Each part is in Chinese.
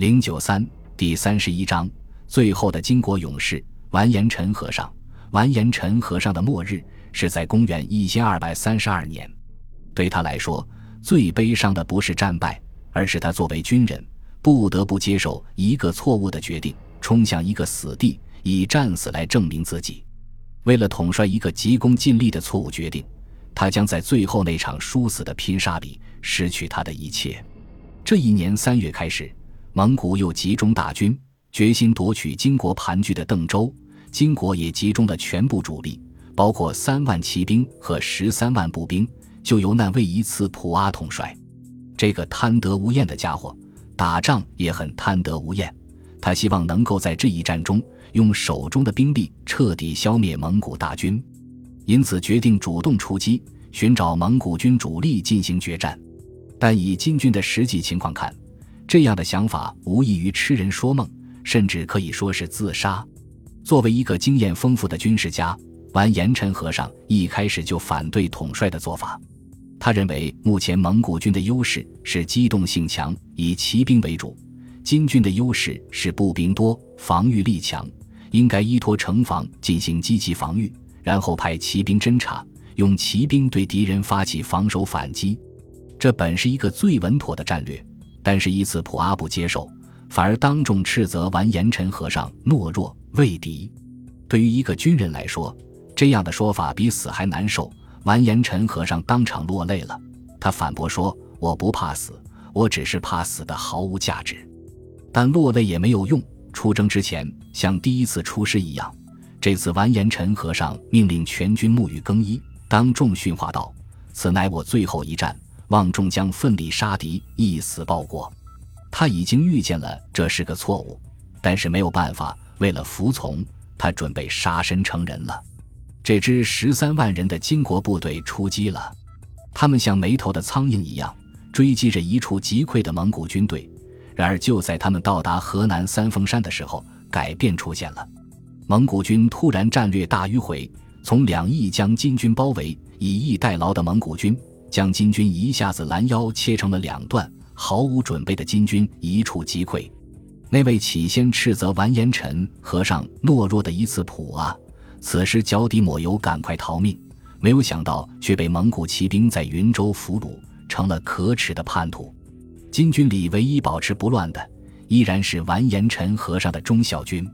零九三第三十一章最后的金国勇士完颜陈和尚。完颜陈和尚的末日是在公元一千二百三十二年。对他来说，最悲伤的不是战败，而是他作为军人不得不接受一个错误的决定，冲向一个死地，以战死来证明自己。为了统帅一个急功近利的错误决定，他将在最后那场殊死的拼杀里失去他的一切。这一年三月开始，蒙古又集中大军，决心夺取金国盘踞的邓州。金国也集中了全部主力，包括三万骑兵和十三万步兵，就由那位一次普阿统帅。这个贪得无厌的家伙，打仗也很贪得无厌。他希望能够在这一战中，用手中的兵力彻底消灭蒙古大军，因此决定主动出击，寻找蒙古军主力进行决战。但以金军的实际情况看，这样的想法无异于痴人说梦，甚至可以说是自杀。作为一个经验丰富的军事家，完颜陈和尚一开始就反对统帅的做法。他认为，目前蒙古军的优势是机动性强，以骑兵为主；金军的优势是步兵多，防御力强，应该依托城防进行积极防御，然后派骑兵侦察，用骑兵对敌人发起防守反击。这本是一个最稳妥的战略，但是伊次普阿不接受，反而当众斥责完颜陈和尚懦弱畏敌。对于一个军人来说，这样的说法比死还难受。完颜陈和尚当场落泪了，他反驳说：“我不怕死，我只是怕死的毫无价值。”但落泪也没有用。出征之前，像第一次出师一样，这次完颜陈和尚命令全军沐浴更衣，当众训话道：“此乃我最后一战。”望众将奋力杀敌，一死报国。他已经预见了这是个错误，但是没有办法，为了服从，他准备杀身成仁了。这支十三万人的金国部队出击了，他们像没头的苍蝇一样追击着一触即溃的蒙古军队。然而，就在他们到达河南三峰山的时候，改变出现了。蒙古军突然战略大迂回，从两翼将金军包围，以逸待劳的蒙古军。将金军一下子拦腰切成了两段，毫无准备的金军一触即溃。那位起先斥责完颜陈和尚懦弱的一次普啊，此时脚底抹油，赶快逃命，没有想到却被蒙古骑兵在云州俘虏，成了可耻的叛徒。金军里唯一保持不乱的，依然是完颜陈和尚的忠孝军。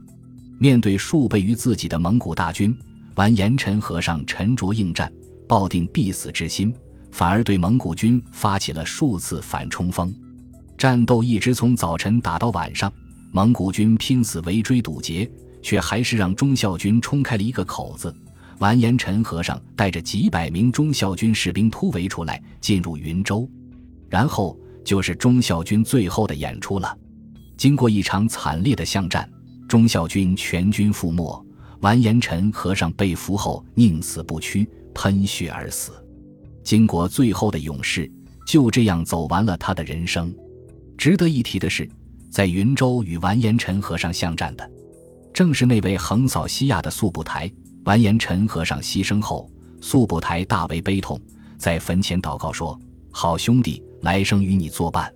面对数倍于自己的蒙古大军，完颜陈和尚沉着应战，抱定必死之心。反而对蒙古军发起了数次反冲锋，战斗一直从早晨打到晚上，蒙古军拼死围追堵截，却还是让忠孝军冲开了一个口子。完颜陈和尚带着几百名忠孝军士兵突围出来，进入云州，然后就是忠孝军最后的演出了。经过一场惨烈的巷战，忠孝军全军覆没，完颜陈和尚被俘后宁死不屈，喷血而死。金国最后的勇士就这样走完了他的人生。值得一提的是，在云州与完颜陈和尚相战的，正是那位横扫西亚的速不台。完颜陈和尚牺牲后，速不台大为悲痛，在坟前祷告说：“好兄弟，来生与你作伴。”